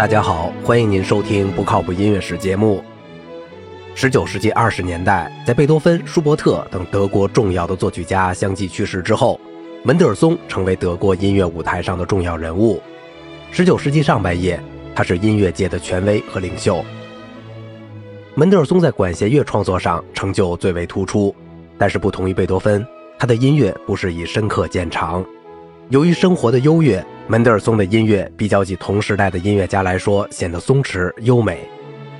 大家好，欢迎您收听不靠谱音乐史节目。十九世纪二十年代，在贝多芬、舒伯特等德国重要的作曲家相继去世之后，门德尔松成为德国音乐舞台上的重要人物。十九世纪上半叶，他是音乐界的权威和领袖。门德尔松在管弦乐创作上成就最为突出，但是不同于贝多芬，他的音乐不是以深刻见长。由于生活的优越，门德尔松的音乐比较起同时代的音乐家来说显得松弛优美。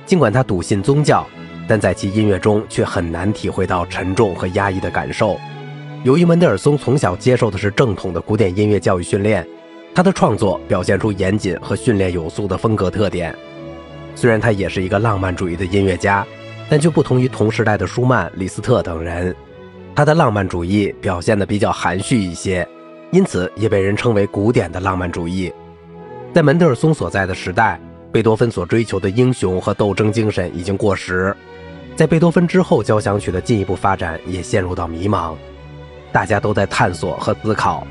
尽管他笃信宗教，但在其音乐中却很难体会到沉重和压抑的感受。由于门德尔松从小接受的是正统的古典音乐教育训练，他的创作表现出严谨和训练有素的风格特点。虽然他也是一个浪漫主义的音乐家，但却不同于同时代的舒曼、李斯特等人，他的浪漫主义表现得比较含蓄一些。因此，也被人称为古典的浪漫主义。在门德尔松所在的时代，贝多芬所追求的英雄和斗争精神已经过时。在贝多芬之后，交响曲的进一步发展也陷入到迷茫。大家都在探索和思考，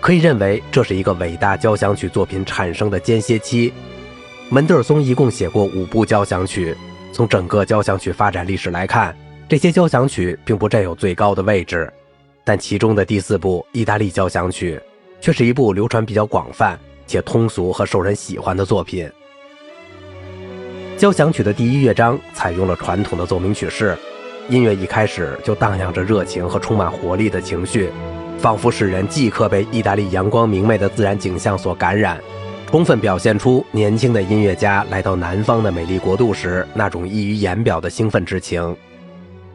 可以认为这是一个伟大交响曲作品产生的间歇期。门德尔松一共写过五部交响曲。从整个交响曲发展历史来看，这些交响曲并不占有最高的位置。但其中的第四部意大利交响曲，却是一部流传比较广泛且通俗和受人喜欢的作品。交响曲的第一乐章采用了传统的奏鸣曲式，音乐一开始就荡漾着热情和充满活力的情绪，仿佛使人即刻被意大利阳光明媚的自然景象所感染，充分表现出年轻的音乐家来到南方的美丽国度时那种溢于言表的兴奋之情。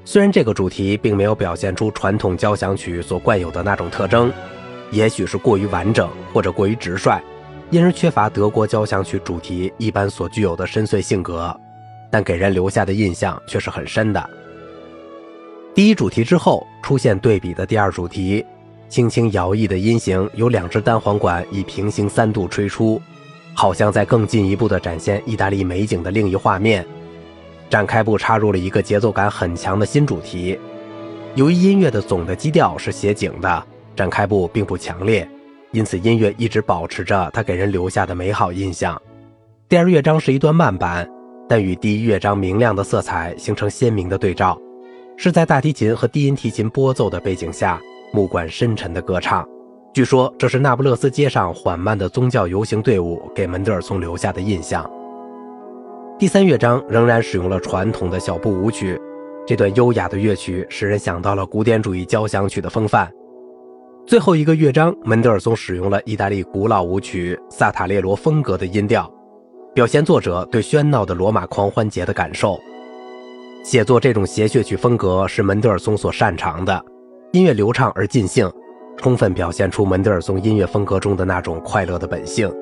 虽然这个主题并没有表现出传统交响曲所惯有的那种特征，也许是过于完整或者过于直率，因而缺乏德国交响曲主题一般所具有的深邃性格，但给人留下的印象却是很深的。第一主题之后出现对比的第二主题，轻轻摇曳的音型由两只单簧管以平行三度吹出，好像在更进一步地展现意大利美景的另一画面。展开部插入了一个节奏感很强的新主题。由于音乐的总的基调是写景的，展开部并不强烈，因此音乐一直保持着它给人留下的美好印象。第二乐章是一段慢板，但与第一乐章明亮的色彩形成鲜明的对照，是在大提琴和低音提琴拨奏的背景下，木管深沉的歌唱。据说这是那不勒斯街上缓慢的宗教游行队伍给门德尔松留下的印象。第三乐章仍然使用了传统的小步舞曲，这段优雅的乐曲使人想到了古典主义交响曲的风范。最后一个乐章，门德尔松使用了意大利古老舞曲萨塔列罗风格的音调，表现作者对喧闹的罗马狂欢节的感受。写作这种谐谑曲风格是门德尔松所擅长的，音乐流畅而尽兴，充分表现出门德尔松音乐风格中的那种快乐的本性。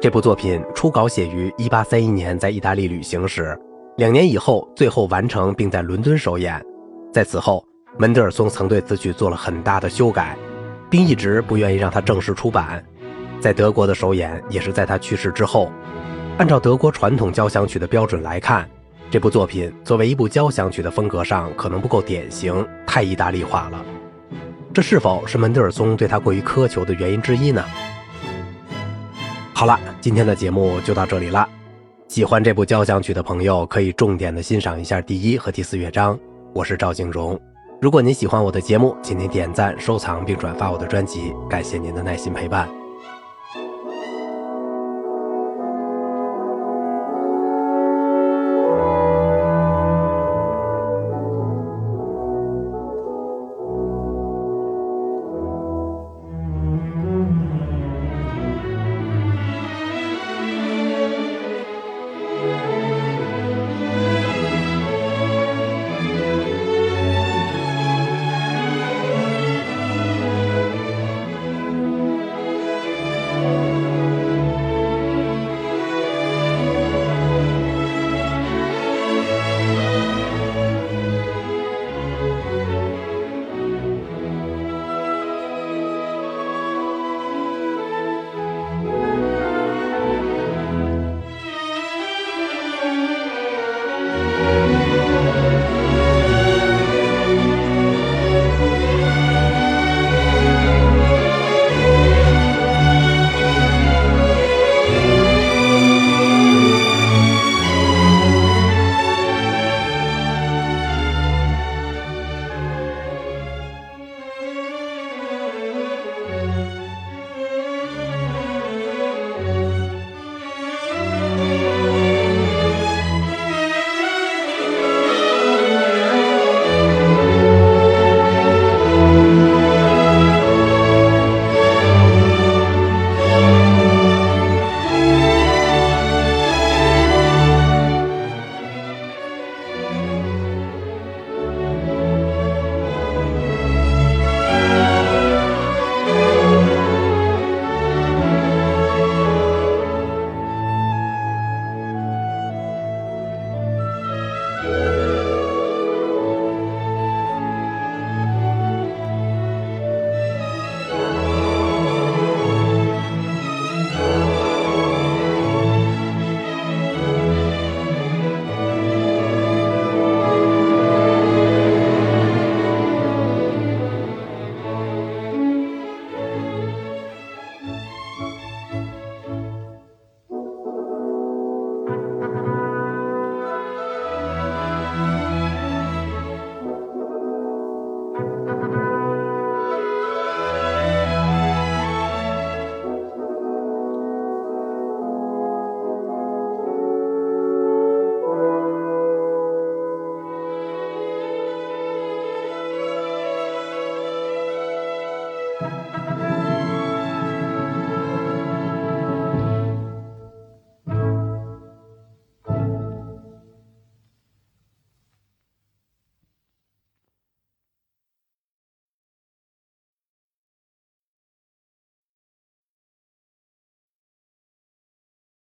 这部作品初稿写于1831年，在意大利旅行时，两年以后最后完成并在伦敦首演。在此后，门德尔松曾对此曲做了很大的修改，并一直不愿意让它正式出版。在德国的首演也是在他去世之后。按照德国传统交响曲的标准来看，这部作品作为一部交响曲的风格上可能不够典型，太意大利化了。这是否是门德尔松对他过于苛求的原因之一呢？好了，今天的节目就到这里了。喜欢这部交响曲的朋友，可以重点的欣赏一下第一和第四乐章。我是赵静荣。如果您喜欢我的节目，请您点赞、收藏并转发我的专辑，感谢您的耐心陪伴。